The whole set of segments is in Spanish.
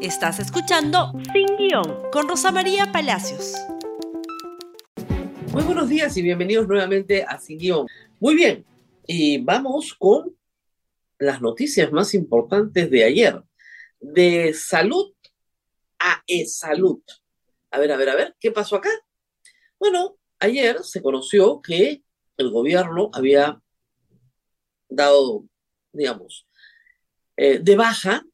Estás escuchando Sin Guión con Rosa María Palacios. Muy buenos días y bienvenidos nuevamente a Sin Guión. Muy bien, y vamos con las noticias más importantes de ayer. De salud a e-salud. A ver, a ver, a ver, ¿qué pasó acá? Bueno, ayer se conoció que el gobierno había dado, digamos, eh, de baja,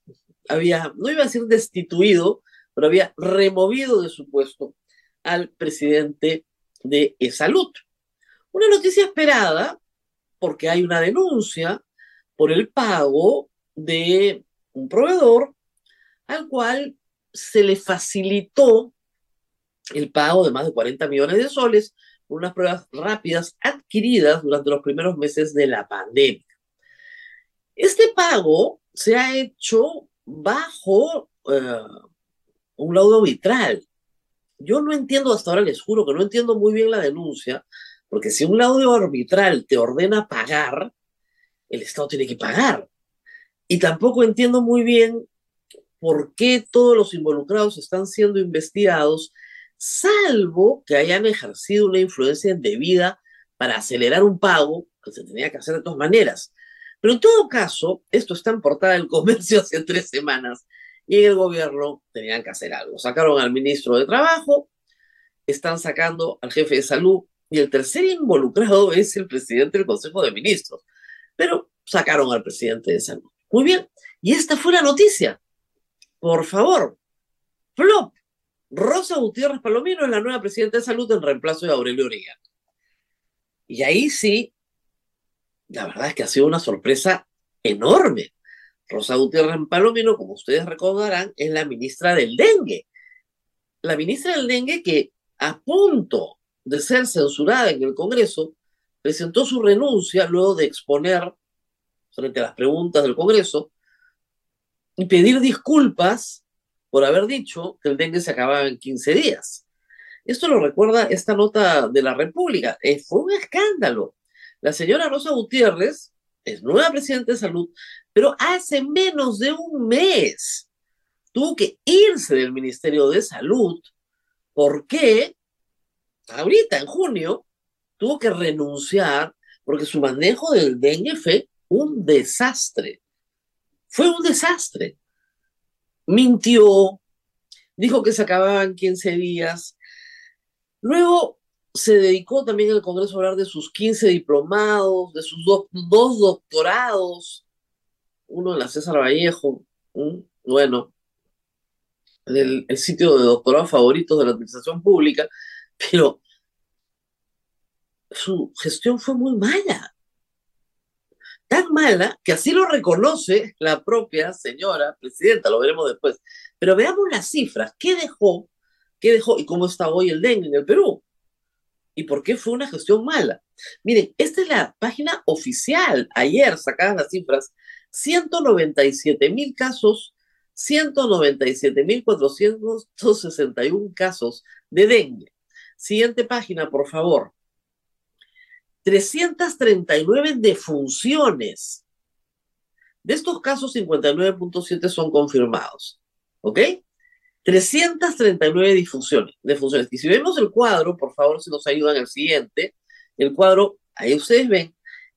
había, no iba a decir destituido, pero había removido de su puesto al presidente de Salud. Una noticia esperada porque hay una denuncia por el pago de un proveedor al cual se le facilitó el pago de más de 40 millones de soles por unas pruebas rápidas adquiridas durante los primeros meses de la pandemia. Este pago se ha hecho bajo eh, un laudo arbitral. Yo no entiendo hasta ahora, les juro que no entiendo muy bien la denuncia, porque si un laudo arbitral te ordena pagar, el Estado tiene que pagar. Y tampoco entiendo muy bien por qué todos los involucrados están siendo investigados, salvo que hayan ejercido una influencia indebida para acelerar un pago que se tenía que hacer de todas maneras. Pero en todo caso, esto está en portada del comercio hace tres semanas y en el gobierno tenían que hacer algo. Sacaron al ministro de Trabajo, están sacando al jefe de salud y el tercer involucrado es el presidente del Consejo de Ministros. Pero sacaron al presidente de salud. Muy bien, y esta fue la noticia. Por favor, flop. Rosa Gutiérrez Palomino es la nueva presidenta de salud en reemplazo de Aurelio Orellana. Y ahí sí, la verdad es que ha sido una sorpresa enorme. Rosa Gutiérrez Palomino, como ustedes recordarán, es la ministra del dengue. La ministra del dengue que a punto de ser censurada en el Congreso, presentó su renuncia luego de exponer frente a las preguntas del Congreso y pedir disculpas por haber dicho que el dengue se acababa en 15 días. Esto lo recuerda esta nota de la República. Eh, fue un escándalo. La señora Rosa Gutiérrez es nueva presidenta de salud, pero hace menos de un mes tuvo que irse del Ministerio de Salud porque ahorita en junio tuvo que renunciar porque su manejo del dengue fue un desastre. Fue un desastre. Mintió, dijo que se acababan 15 días. Luego se dedicó también el Congreso a hablar de sus 15 diplomados, de sus dos doctorados, uno en la César Vallejo, bueno, el, sitio de doctorado favorito de la administración pública, pero su gestión fue muy mala. Tan mala que así lo reconoce la propia señora presidenta, lo veremos después. Pero veamos las cifras. ¿Qué dejó? ¿Qué dejó y cómo está hoy el dengue en el Perú? ¿Y por qué fue una gestión mala? Miren, esta es la página oficial. Ayer sacadas las cifras. 197 mil casos, 197 mil 461 casos de dengue. Siguiente página, por favor. 339 defunciones. De estos casos, 59.7 son confirmados. ¿Ok? 339 difusiones. Y si vemos el cuadro, por favor, si nos ayudan al siguiente, el cuadro, ahí ustedes ven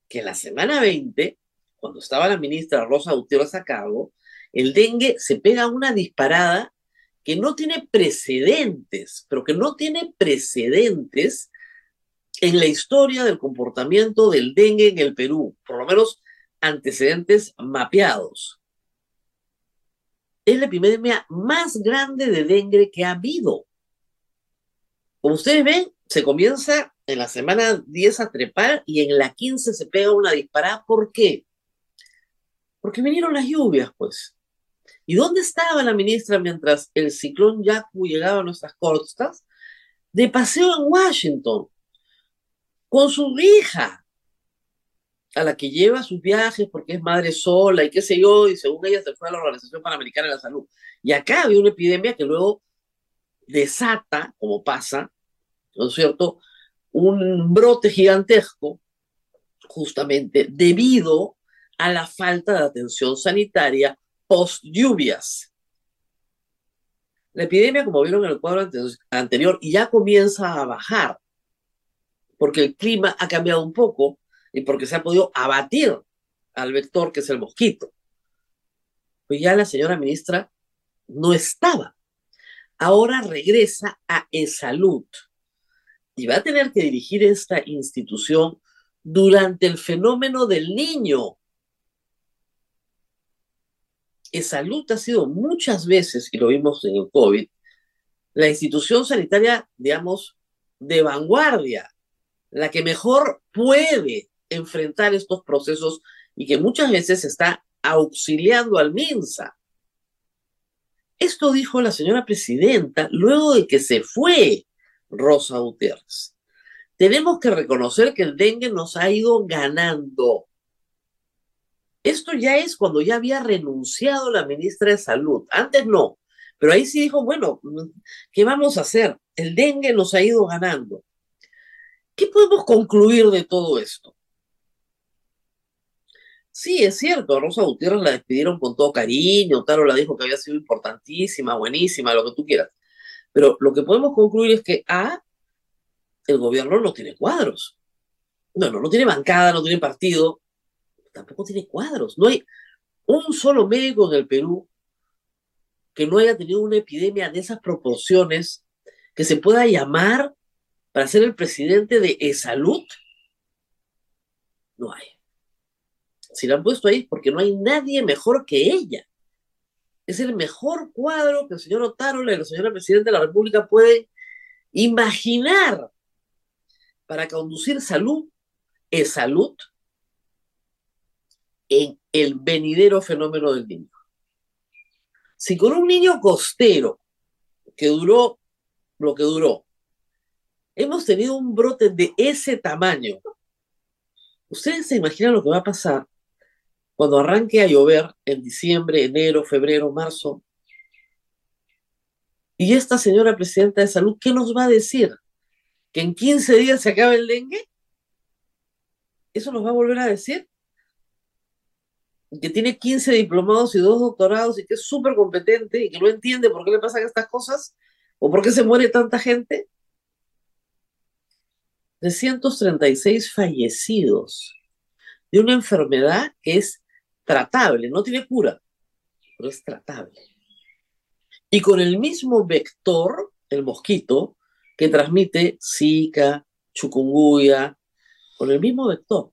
que la semana 20, cuando estaba la ministra Rosa Gutiérrez a cargo, el dengue se pega una disparada que no tiene precedentes, pero que no tiene precedentes en la historia del comportamiento del dengue en el Perú, por lo menos antecedentes mapeados. Es la epidemia más grande de dengue que ha habido. Como ustedes ven, se comienza en la semana 10 a trepar y en la 15 se pega una disparada. ¿Por qué? Porque vinieron las lluvias, pues. ¿Y dónde estaba la ministra mientras el ciclón Yaku llegaba a nuestras costas? De paseo en Washington, con su hija, a la que lleva sus viajes porque es madre sola y qué sé yo, y según ella se fue a la Organización Panamericana de la Salud. Y acá había una epidemia que luego desata, como pasa, ¿no es cierto?, un brote gigantesco, justamente debido a la falta de atención sanitaria post lluvias. La epidemia, como vieron en el cuadro anterior, ya comienza a bajar, porque el clima ha cambiado un poco y porque se ha podido abatir al vector que es el mosquito. Pues ya la señora ministra no estaba. Ahora regresa a E-Salud y va a tener que dirigir esta institución durante el fenómeno del niño. E-Salud ha sido muchas veces, y lo vimos en el COVID, la institución sanitaria, digamos, de vanguardia, la que mejor puede enfrentar estos procesos y que muchas veces está auxiliando al MINSA. Esto dijo la señora presidenta luego de que se fue Rosa Gutiérrez. Tenemos que reconocer que el dengue nos ha ido ganando. Esto ya es cuando ya había renunciado la ministra de Salud. Antes no, pero ahí sí dijo, bueno, ¿qué vamos a hacer? El dengue nos ha ido ganando. ¿Qué podemos concluir de todo esto? Sí, es cierto, Rosa Gutiérrez la despidieron con todo cariño, Taro la dijo que había sido importantísima, buenísima, lo que tú quieras. Pero lo que podemos concluir es que A, el gobierno no tiene cuadros. No, no, no tiene bancada, no tiene partido, tampoco tiene cuadros. No hay un solo médico en el Perú que no haya tenido una epidemia de esas proporciones que se pueda llamar para ser el presidente de E-Salud. No hay si la han puesto ahí porque no hay nadie mejor que ella. Es el mejor cuadro que el señor Otárola y la señora Presidenta de la República pueden imaginar para conducir salud, es salud, en el venidero fenómeno del niño. Si con un niño costero que duró lo que duró, hemos tenido un brote de ese tamaño, ¿ustedes se imaginan lo que va a pasar cuando arranque a llover en diciembre, enero, febrero, marzo, y esta señora presidenta de salud, ¿qué nos va a decir? ¿Que en 15 días se acaba el dengue? ¿Eso nos va a volver a decir? Que tiene 15 diplomados y dos doctorados y que es súper competente y que no entiende por qué le pasan estas cosas o por qué se muere tanta gente. 336 fallecidos de una enfermedad que es tratable, no tiene cura, pero es tratable. Y con el mismo vector, el mosquito, que transmite Zika, chukunguya, con el mismo vector.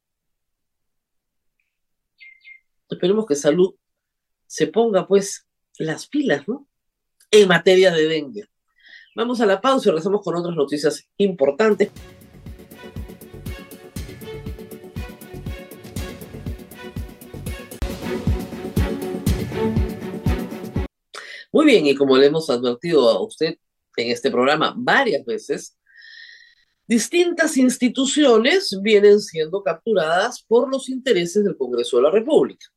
Esperemos que salud se ponga pues las pilas, ¿no? En materia de dengue. Vamos a la pausa y regresamos con otras noticias importantes. Muy bien, y como le hemos advertido a usted en este programa varias veces, distintas instituciones vienen siendo capturadas por los intereses del Congreso de la República.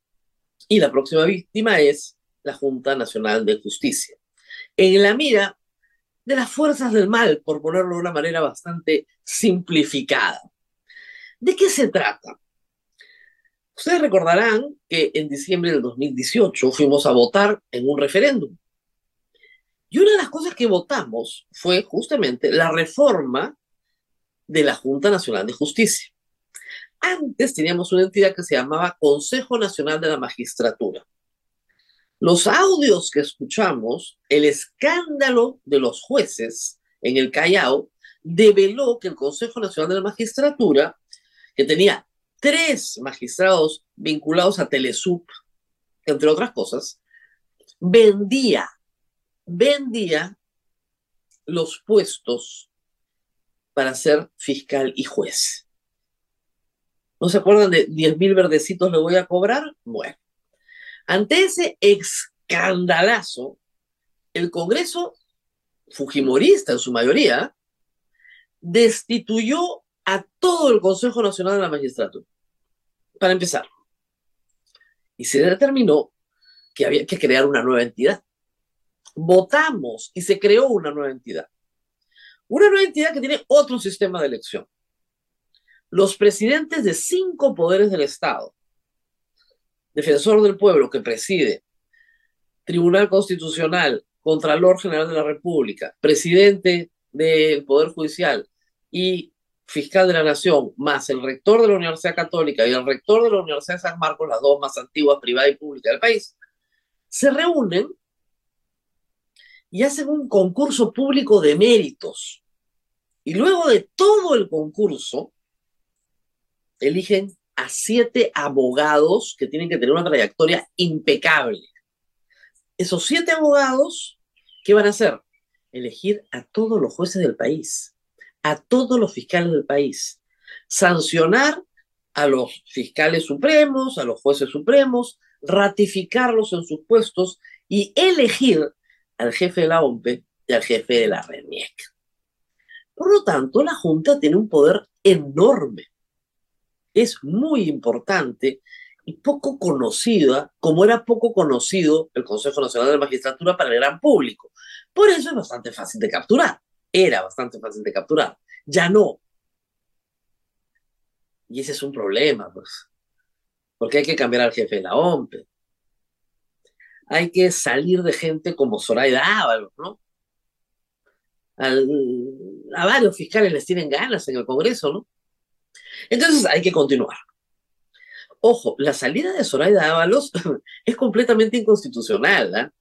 Y la próxima víctima es la Junta Nacional de Justicia. En la mira de las fuerzas del mal, por ponerlo de una manera bastante simplificada. ¿De qué se trata? Ustedes recordarán que en diciembre del 2018 fuimos a votar en un referéndum y una de las cosas que votamos fue justamente la reforma de la Junta Nacional de Justicia. Antes teníamos una entidad que se llamaba Consejo Nacional de la Magistratura. Los audios que escuchamos, el escándalo de los jueces en el Callao, develó que el Consejo Nacional de la Magistratura, que tenía tres magistrados vinculados a Telesup, entre otras cosas, vendía vendía los puestos para ser fiscal y juez. ¿No se acuerdan de 10 mil verdecitos le voy a cobrar? Bueno, ante ese escandalazo, el Congreso, Fujimorista en su mayoría, destituyó a todo el Consejo Nacional de la Magistratura. Para empezar. Y se determinó que había que crear una nueva entidad votamos y se creó una nueva entidad. Una nueva entidad que tiene otro sistema de elección. Los presidentes de cinco poderes del Estado, defensor del pueblo que preside, Tribunal Constitucional, Contralor General de la República, presidente del Poder Judicial y fiscal de la Nación, más el rector de la Universidad Católica y el rector de la Universidad de San Marcos, las dos más antiguas, privada y pública del país, se reúnen y hacen un concurso público de méritos. Y luego de todo el concurso, eligen a siete abogados que tienen que tener una trayectoria impecable. Esos siete abogados, ¿qué van a hacer? Elegir a todos los jueces del país, a todos los fiscales del país, sancionar a los fiscales supremos, a los jueces supremos, ratificarlos en sus puestos y elegir al jefe de la OMPE y al jefe de la RENIEC. Por lo tanto, la Junta tiene un poder enorme. Es muy importante y poco conocida, como era poco conocido el Consejo Nacional de Magistratura para el gran público. Por eso es bastante fácil de capturar. Era bastante fácil de capturar. Ya no. Y ese es un problema, pues. Porque hay que cambiar al jefe de la OMPE hay que salir de gente como Zoraida Ábalos, ¿no? a varios fiscales les tienen ganas en el Congreso, ¿no? Entonces hay que continuar. Ojo, la salida de Zoraida Ábalos es completamente inconstitucional, ¿ah?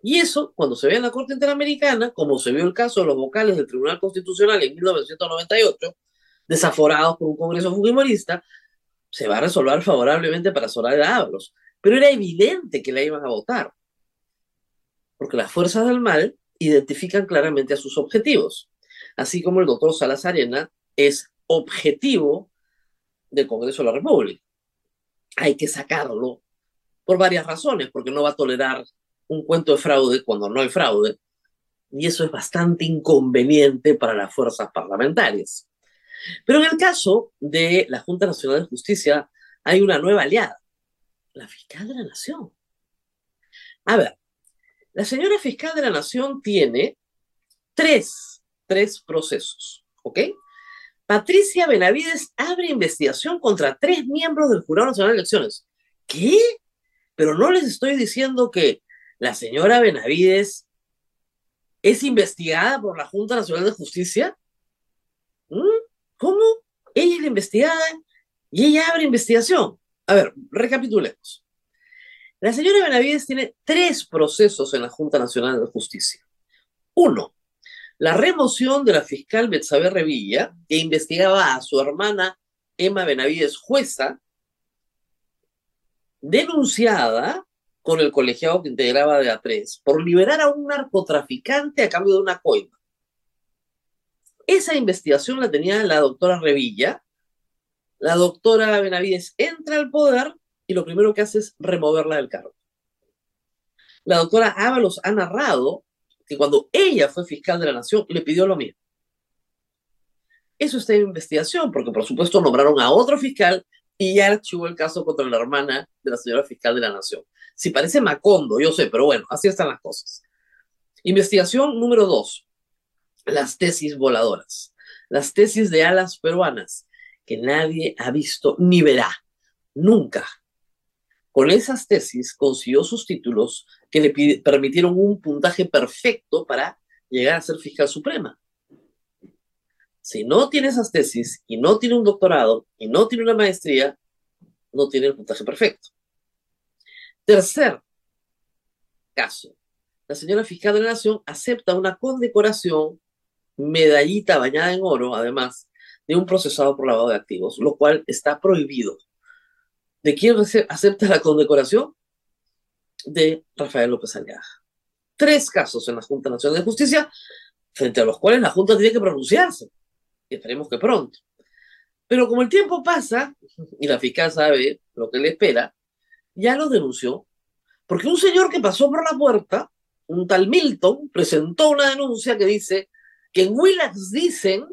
Y eso, cuando se ve en la Corte Interamericana, como se vio el caso de los vocales del Tribunal Constitucional en 1998, desaforados por un Congreso fujimorista, se va a resolver favorablemente para Zoraida Ábalos. Pero era evidente que la iban a votar, porque las fuerzas del mal identifican claramente a sus objetivos, así como el doctor Salazarena es objetivo del Congreso de la República. Hay que sacarlo por varias razones, porque no va a tolerar un cuento de fraude cuando no hay fraude, y eso es bastante inconveniente para las fuerzas parlamentarias. Pero en el caso de la Junta Nacional de Justicia hay una nueva aliada, la fiscal de la Nación. A ver, la señora fiscal de la Nación tiene tres, tres procesos, ¿ok? Patricia Benavides abre investigación contra tres miembros del Jurado Nacional de Elecciones. ¿Qué? Pero no les estoy diciendo que la señora Benavides es investigada por la Junta Nacional de Justicia. ¿Mm? ¿Cómo? Ella es la investigada y ella abre investigación. A ver, recapitulemos. La señora Benavides tiene tres procesos en la Junta Nacional de Justicia. Uno, la remoción de la fiscal Betsabe Revilla, que investigaba a su hermana Emma Benavides, jueza, denunciada con el colegiado que integraba de A3 por liberar a un narcotraficante a cambio de una coima. Esa investigación la tenía la doctora Revilla, la doctora Benavides entra al poder y lo primero que hace es removerla del cargo. La doctora Ábalos ha narrado que cuando ella fue fiscal de la nación le pidió lo mismo. Eso está en investigación, porque por supuesto nombraron a otro fiscal y ya archivó el caso contra la hermana de la señora fiscal de la nación. Si parece Macondo, yo sé, pero bueno, así están las cosas. Investigación número dos, las tesis voladoras, las tesis de alas peruanas que nadie ha visto ni verá, nunca. Con esas tesis consiguió sus títulos que le permitieron un puntaje perfecto para llegar a ser fiscal suprema. Si no tiene esas tesis y no tiene un doctorado y no tiene una maestría, no tiene el puntaje perfecto. Tercer caso. La señora fiscal de la Nación acepta una condecoración, medallita bañada en oro, además, de un procesado por lavado de activos, lo cual está prohibido. ¿De quién acepta la condecoración? De Rafael López Aliaga. Tres casos en la Junta Nacional de Justicia, frente a los cuales la Junta tiene que pronunciarse. Y esperemos que pronto. Pero como el tiempo pasa, y la fiscal sabe lo que le espera, ya lo denunció, porque un señor que pasó por la puerta, un tal Milton, presentó una denuncia que dice que en Willax dicen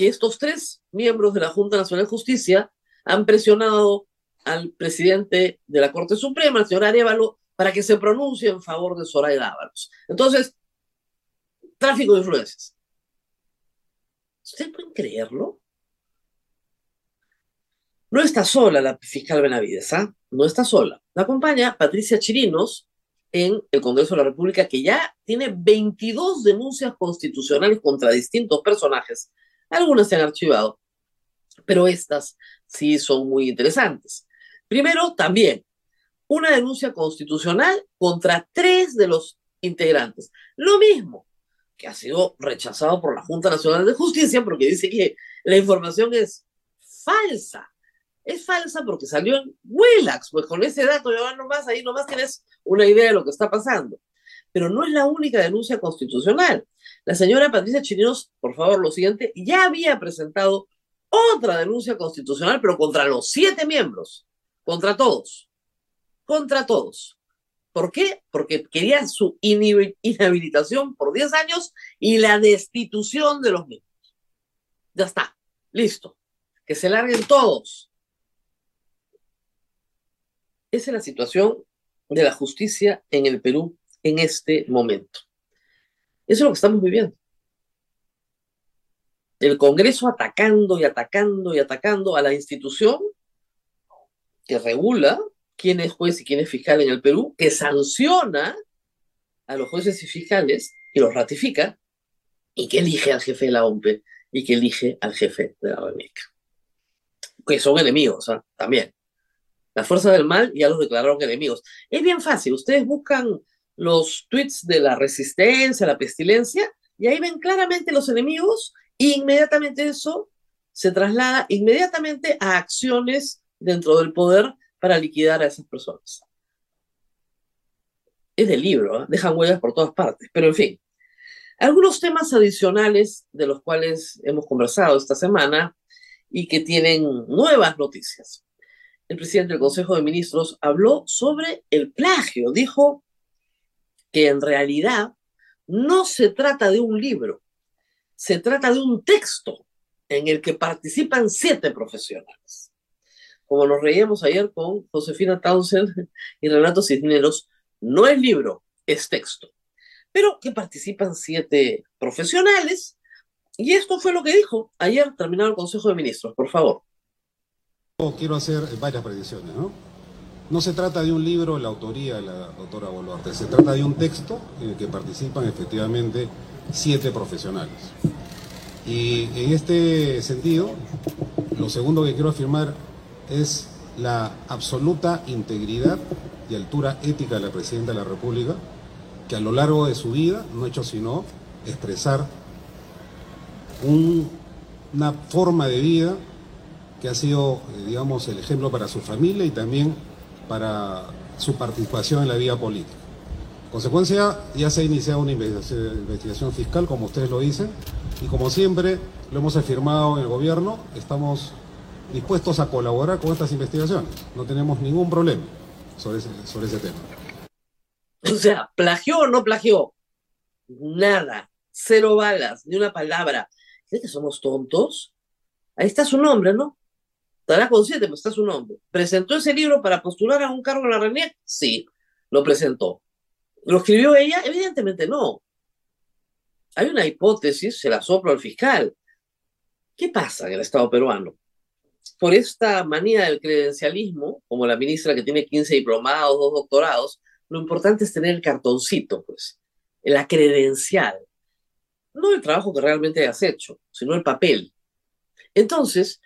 que estos tres miembros de la Junta Nacional de Justicia han presionado al presidente de la Corte Suprema, el señor Arevalo, para que se pronuncie en favor de Soraya Ábalos. Entonces, tráfico de influencias. ¿Ustedes pueden creerlo? No está sola la fiscal Benavides, ¿ah? No está sola. La acompaña Patricia Chirinos, en el Congreso de la República, que ya tiene 22 denuncias constitucionales contra distintos personajes. Algunas se han archivado, pero estas sí son muy interesantes. Primero, también una denuncia constitucional contra tres de los integrantes. Lo mismo que ha sido rechazado por la Junta Nacional de Justicia porque dice que la información es falsa. Es falsa porque salió en Willax, pues con ese dato ya nomás, ahí nomás tienes una idea de lo que está pasando. Pero no es la única denuncia constitucional. La señora Patricia Chirinos, por favor, lo siguiente, ya había presentado otra denuncia constitucional, pero contra los siete miembros, contra todos, contra todos. ¿Por qué? Porque quería su inhabilitación por 10 años y la destitución de los mismos. Ya está, listo. Que se larguen todos. Esa es la situación de la justicia en el Perú en este momento. Eso es lo que estamos viviendo. El Congreso atacando y atacando y atacando a la institución que regula quién es juez y quién es fiscal en el Perú, que sanciona a los jueces y fiscales y los ratifica, y que elige al jefe de la OMP y que elige al jefe de la OMIC. Que son enemigos, ¿ah? también. La fuerza del mal ya los declararon enemigos. Es bien fácil, ustedes buscan los tweets de la resistencia, la pestilencia, y ahí ven claramente los enemigos, e inmediatamente eso se traslada inmediatamente a acciones dentro del poder para liquidar a esas personas. Es del libro, ¿eh? dejan huellas por todas partes, pero en fin. Algunos temas adicionales de los cuales hemos conversado esta semana y que tienen nuevas noticias. El presidente del Consejo de Ministros habló sobre el plagio. Dijo que en realidad no se trata de un libro, se trata de un texto en el que participan siete profesionales como nos reíamos ayer con Josefina Townsend y Renato Cisneros, no es libro, es texto. Pero que participan siete profesionales. Y esto fue lo que dijo ayer, terminado el Consejo de Ministros. Por favor. Quiero hacer varias predicciones, ¿no? No se trata de un libro, la autoría de la doctora Boluarte, se trata de un texto en el que participan efectivamente siete profesionales. Y en este sentido, lo segundo que quiero afirmar es la absoluta integridad y altura ética de la Presidenta de la República, que a lo largo de su vida no ha hecho sino expresar una forma de vida que ha sido, eh, digamos, el ejemplo para su familia y también para su participación en la vida política. En consecuencia, ya se ha iniciado una investigación fiscal, como ustedes lo dicen, y como siempre lo hemos afirmado en el gobierno, estamos dispuestos a colaborar con estas investigaciones. No tenemos ningún problema sobre ese, sobre ese tema. O sea, ¿plagió o no plagió? Nada. Cero balas, ni una palabra. ¿Crees que somos tontos? Ahí está su nombre, ¿no? Estará consciente, pero está su nombre. ¿Presentó ese libro para postular a un cargo en la RENIEC? Sí, lo presentó. ¿Lo escribió ella? Evidentemente no. Hay una hipótesis, se la soplo al fiscal. ¿Qué pasa en el Estado peruano? por esta manía del credencialismo, como la ministra que tiene 15 diplomados, dos doctorados, lo importante es tener el cartoncito, pues, la credencial. No el trabajo que realmente has hecho, sino el papel. Entonces,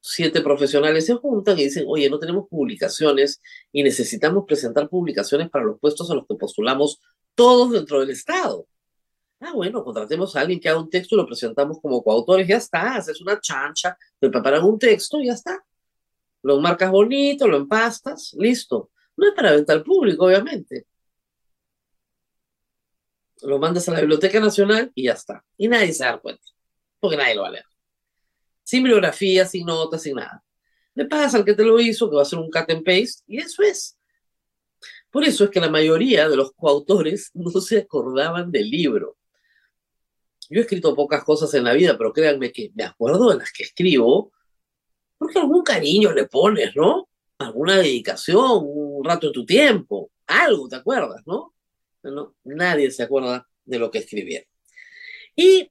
siete profesionales se juntan y dicen, oye, no tenemos publicaciones y necesitamos presentar publicaciones para los puestos a los que postulamos todos dentro del Estado. Ah, bueno, contratemos a alguien que haga un texto y lo presentamos como coautores, ya está, haces una chancha, te preparan un texto ya está. Lo marcas bonito, lo empastas, listo. No es para venta al público, obviamente. Lo mandas a la Biblioteca Nacional y ya está. Y nadie se da cuenta, porque nadie lo va a leer. Sin bibliografía, sin notas, sin nada. Le pagas al que te lo hizo, que va a ser un cut and paste, y eso es. Por eso es que la mayoría de los coautores no se acordaban del libro. Yo he escrito pocas cosas en la vida, pero créanme que me acuerdo de las que escribo, porque algún cariño le pones, ¿no? Alguna dedicación, un rato de tu tiempo, algo te acuerdas, ¿no? no nadie se acuerda de lo que escribieron. Y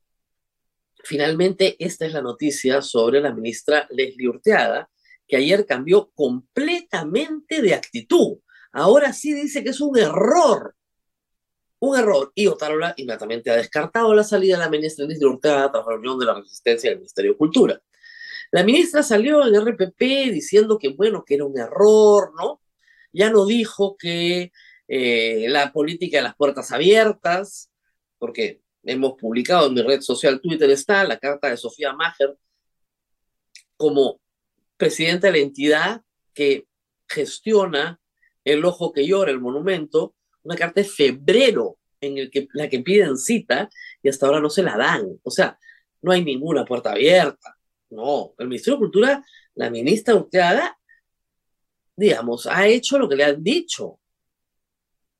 finalmente, esta es la noticia sobre la ministra Leslie Urteaga, que ayer cambió completamente de actitud. Ahora sí dice que es un error un error. Y Otárola inmediatamente ha descartado la salida de la ministra Liz Hurtado tras la reunión de la resistencia del Ministerio de Cultura. La ministra salió en RPP diciendo que, bueno, que era un error, ¿no? Ya no dijo que eh, la política de las puertas abiertas, porque hemos publicado en mi red social Twitter está la carta de Sofía Mager como presidenta de la entidad que gestiona el ojo que llora, el monumento, una carta de febrero en la que piden cita y hasta ahora no se la dan. O sea, no hay ninguna puerta abierta. No, el Ministerio de Cultura, la ministra Urteaga, digamos, ha hecho lo que le han dicho.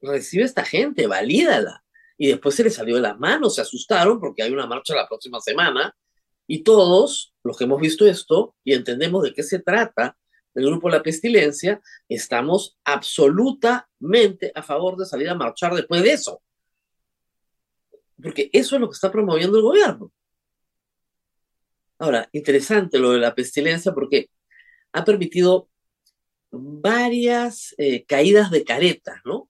Recibe esta gente, valídala. Y después se le salió de las manos, se asustaron porque hay una marcha la próxima semana. Y todos los que hemos visto esto y entendemos de qué se trata, del grupo La Pestilencia, estamos absolutamente a favor de salir a marchar después de eso. Porque eso es lo que está promoviendo el gobierno. Ahora, interesante lo de la pestilencia porque ha permitido varias eh, caídas de caretas, ¿no?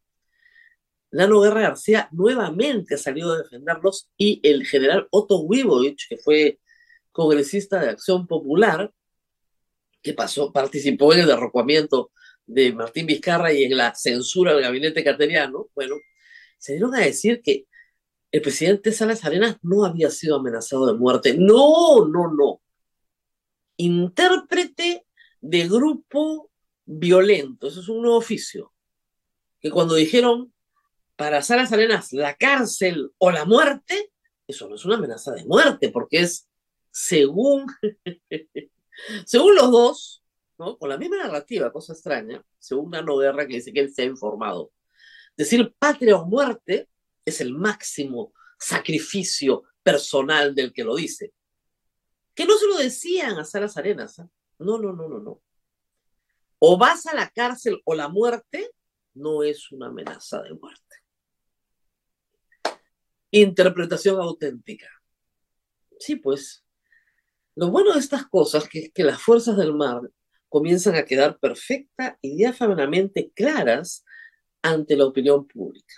Lano Guerra García nuevamente ha salido a defenderlos y el general Otto Wibovich, que fue congresista de Acción Popular, que pasó, participó en el derrocamiento de Martín Vizcarra y en la censura del gabinete cateriano, bueno, se dieron a decir que el presidente Salas Arenas no había sido amenazado de muerte. No, no, no. Intérprete de grupo violento. Eso es un nuevo oficio. Que cuando dijeron para Salas Arenas la cárcel o la muerte, eso no es una amenaza de muerte, porque es según, según los dos, ¿no? con la misma narrativa, cosa extraña, según una Guerra que dice que él se ha informado. Decir patria o muerte es el máximo sacrificio personal del que lo dice. Que no se lo decían a Salas Arenas. ¿eh? No, no, no, no, no. O vas a la cárcel o la muerte no es una amenaza de muerte. Interpretación auténtica. Sí, pues. Lo bueno de estas cosas es que las fuerzas del mar comienzan a quedar perfecta y diáfanamente claras ante la opinión pública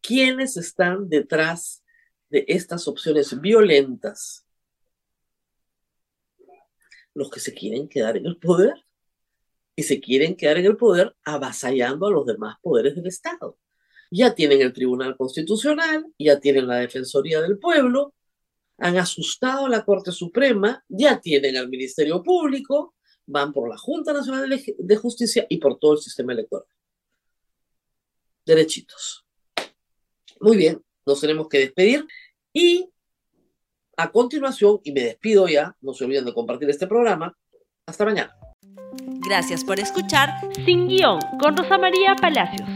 quiénes están detrás de estas opciones violentas. Los que se quieren quedar en el poder y se quieren quedar en el poder avasallando a los demás poderes del Estado. Ya tienen el Tribunal Constitucional, ya tienen la Defensoría del Pueblo, han asustado a la Corte Suprema, ya tienen al Ministerio Público, van por la Junta Nacional de Justicia y por todo el sistema electoral. Derechitos. Muy bien, nos tenemos que despedir y a continuación, y me despido ya, no se olviden de compartir este programa, hasta mañana. Gracias por escuchar Sin Guión con Rosa María Palacios.